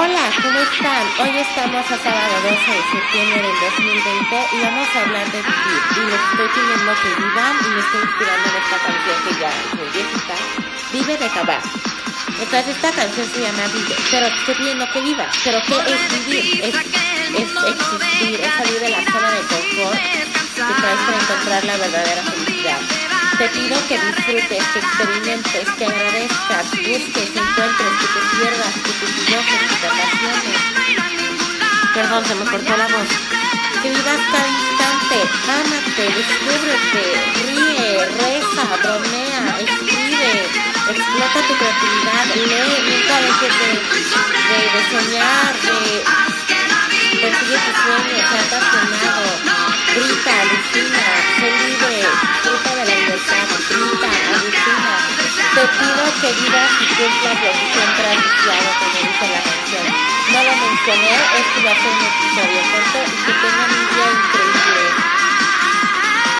¿cómo están? Hoy estamos a sábado 12 de septiembre del 2020 y vamos a hablar de vivir. Y les estoy pidiendo que vivan y me estoy inspirando en esta canción que ya es muy viejita, Vive de Cabal. Entonces esta canción se llama Vive, pero te estoy pidiendo que vivas. ¿Pero qué es vivir? Es, es existir, es salir de la zona de confort que traes para encontrar la verdadera felicidad. Te pido que disfrutes, que experimentes, que agradezcas, busques, encuentres, Perdón, se me cortó la voz. Que vivas cada instante, ámate, descúbrete, ríe, reza, bromea, escribe, explota tu creatividad, lee, nunca dejes de, de, de soñar, de persigue tus sueños, sea apasionado, grita, alucina, sé libre, disfruta de la libertad, grita, alucina. Te pido que vivas y cumplas lo que siempre has deseado, la canción. No lo mencioné, esto va a ser un episodio corto y que tengan día increíble.